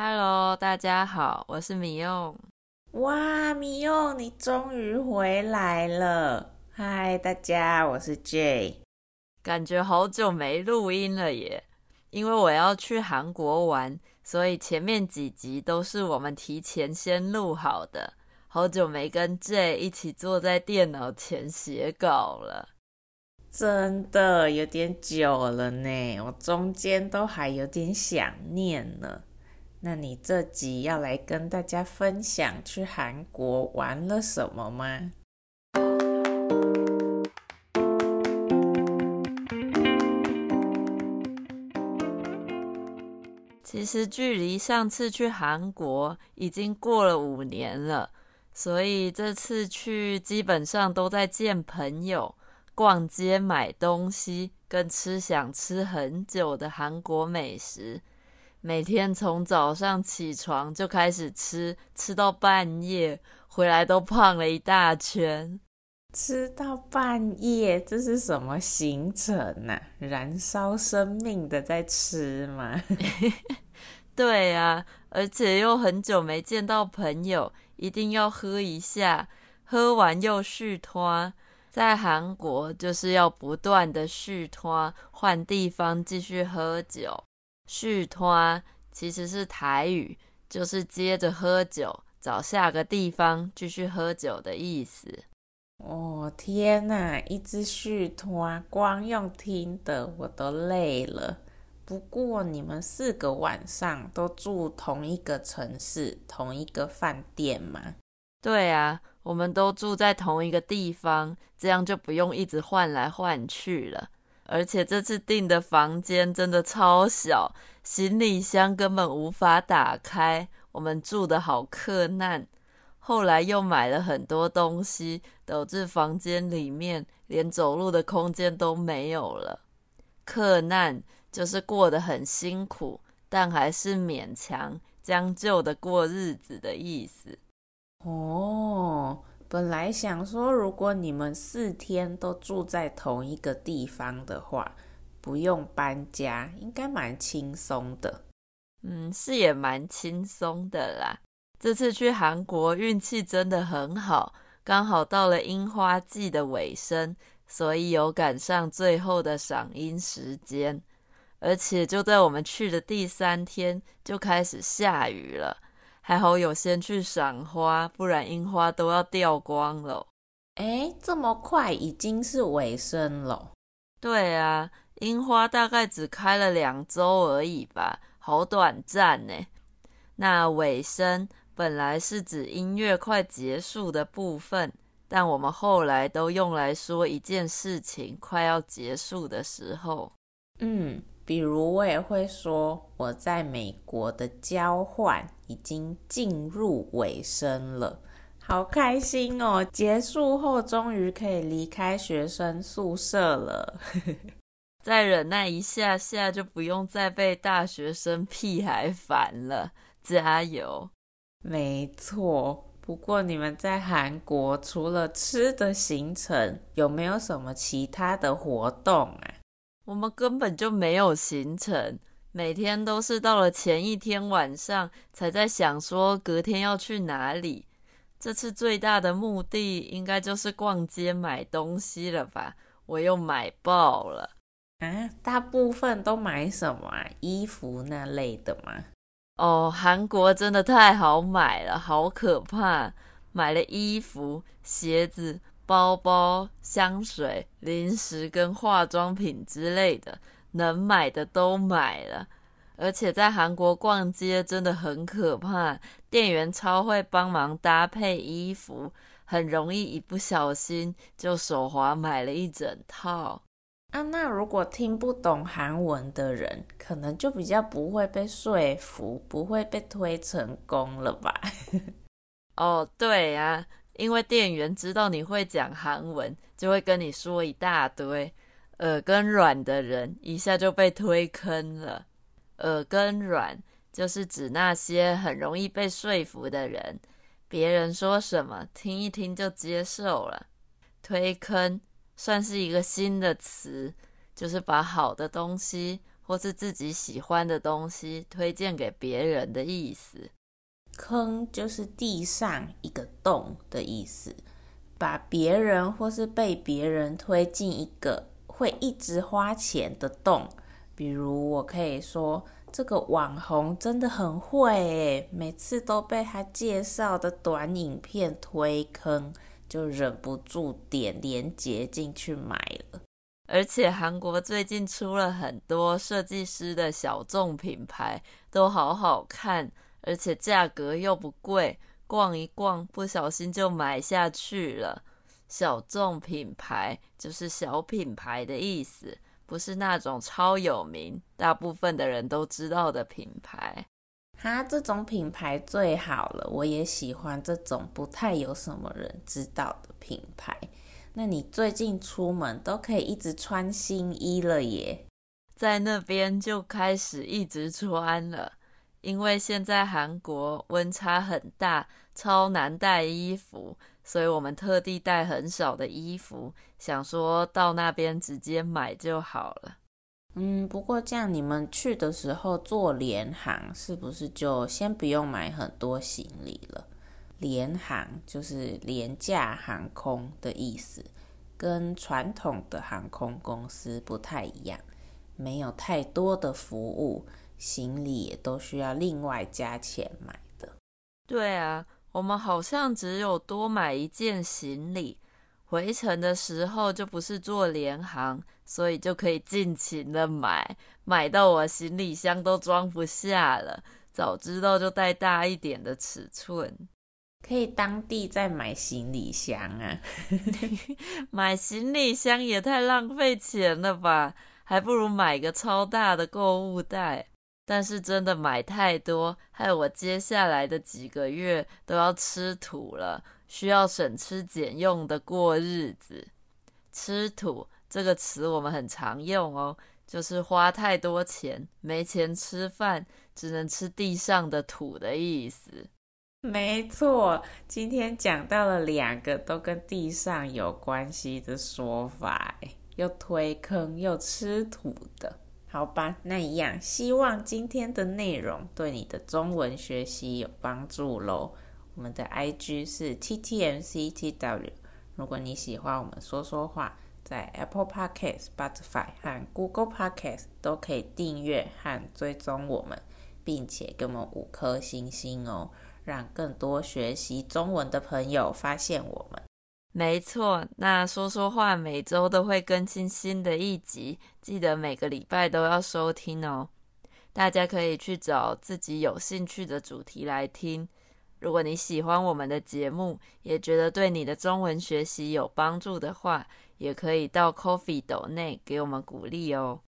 Hello，大家好，我是米用。哇，米用，你终于回来了！嗨，大家，我是 Jay。感觉好久没录音了耶，因为我要去韩国玩，所以前面几集都是我们提前先录好的。好久没跟 Jay 一起坐在电脑前写稿了，真的有点久了呢，我中间都还有点想念呢。那你这集要来跟大家分享去韩国玩了什么吗？其实距离上次去韩国已经过了五年了，所以这次去基本上都在见朋友、逛街、买东西，跟吃想吃很久的韩国美食。每天从早上起床就开始吃，吃到半夜，回来都胖了一大圈。吃到半夜，这是什么行程呢？燃烧生命的在吃吗？对啊，而且又很久没见到朋友，一定要喝一下，喝完又续拖。在韩国就是要不断的续拖，换地方继续喝酒。续团其实是台语，就是接着喝酒，找下个地方继续喝酒的意思。哦天哪，一直续团，光用听的我都累了。不过你们四个晚上都住同一个城市，同一个饭店吗？对啊，我们都住在同一个地方，这样就不用一直换来换去了。而且这次订的房间真的超小，行李箱根本无法打开，我们住得好克难。后来又买了很多东西，导致房间里面连走路的空间都没有了。克难就是过得很辛苦，但还是勉强将就的过日子的意思。哦。本来想说，如果你们四天都住在同一个地方的话，不用搬家，应该蛮轻松的。嗯，是也蛮轻松的啦。这次去韩国运气真的很好，刚好到了樱花季的尾声，所以有赶上最后的赏樱时间。而且就在我们去的第三天，就开始下雨了。还好有先去赏花，不然樱花都要掉光了。诶，这么快已经是尾声了？对啊，樱花大概只开了两周而已吧，好短暂呢。那尾声本来是指音乐快结束的部分，但我们后来都用来说一件事情快要结束的时候。嗯。比如我也会说，我在美国的交换已经进入尾声了，好开心哦！结束后终于可以离开学生宿舍了，再忍耐一下下就不用再被大学生屁孩烦了，加油！没错，不过你们在韩国除了吃的行程，有没有什么其他的活动啊？我们根本就没有行程，每天都是到了前一天晚上才在想说隔天要去哪里。这次最大的目的应该就是逛街买东西了吧？我又买爆了啊！大部分都买什么啊？衣服那类的吗？哦，韩国真的太好买了，好可怕！买了衣服、鞋子。包包、香水、零食跟化妆品之类的，能买的都买了。而且在韩国逛街真的很可怕，店员超会帮忙搭配衣服，很容易一不小心就手滑买了一整套。啊，那如果听不懂韩文的人，可能就比较不会被说服，不会被推成功了吧？哦，对呀。因为店员知道你会讲韩文，就会跟你说一大堆。耳根软的人一下就被推坑了。耳根软就是指那些很容易被说服的人，别人说什么听一听就接受了。推坑算是一个新的词，就是把好的东西或是自己喜欢的东西推荐给别人的意思。坑就是地上一个洞的意思，把别人或是被别人推进一个会一直花钱的洞。比如，我可以说这个网红真的很会，每次都被他介绍的短影片推坑，就忍不住点连接进去买了。而且韩国最近出了很多设计师的小众品牌，都好好看，而且价格又不贵，逛一逛不小心就买下去了。小众品牌就是小品牌的意思，不是那种超有名、大部分的人都知道的品牌。哈，这种品牌最好了，我也喜欢这种不太有什么人知道的品牌。那你最近出门都可以一直穿新衣了耶，在那边就开始一直穿了，因为现在韩国温差很大，超难带衣服，所以我们特地带很少的衣服，想说到那边直接买就好了。嗯，不过这样你们去的时候坐联航，是不是就先不用买很多行李了？联航就是廉价航空的意思，跟传统的航空公司不太一样，没有太多的服务，行李也都需要另外加钱买的。对啊，我们好像只有多买一件行李，回程的时候就不是坐联航，所以就可以尽情的买，买到我行李箱都装不下了。早知道就带大一点的尺寸。可以当地再买行李箱啊！买行李箱也太浪费钱了吧，还不如买个超大的购物袋。但是真的买太多，害我接下来的几个月都要吃土了，需要省吃俭用的过日子。吃土这个词我们很常用哦，就是花太多钱，没钱吃饭，只能吃地上的土的意思。没错，今天讲到了两个都跟地上有关系的说法，又推坑又吃土的，好吧？那一样，希望今天的内容对你的中文学习有帮助喽。我们的 IG 是 TTMCTW，如果你喜欢我们说说话，在 Apple Podcast、Spotify 和 Google Podcast 都可以订阅和追踪我们，并且给我们五颗星星哦。让更多学习中文的朋友发现我们。没错，那说说话每周都会更新新的一集，记得每个礼拜都要收听哦。大家可以去找自己有兴趣的主题来听。如果你喜欢我们的节目，也觉得对你的中文学习有帮助的话，也可以到 Coffee 斗内给我们鼓励哦。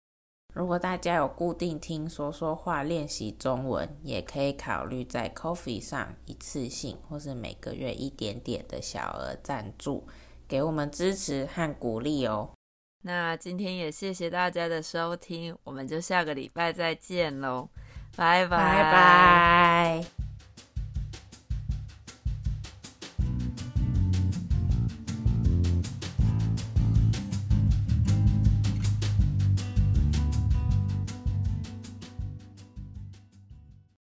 如果大家有固定听说说话练习中文，也可以考虑在 Coffee 上一次性或是每个月一点点的小额赞助，给我们支持和鼓励哦。那今天也谢谢大家的收听，我们就下个礼拜再见喽，拜拜拜拜。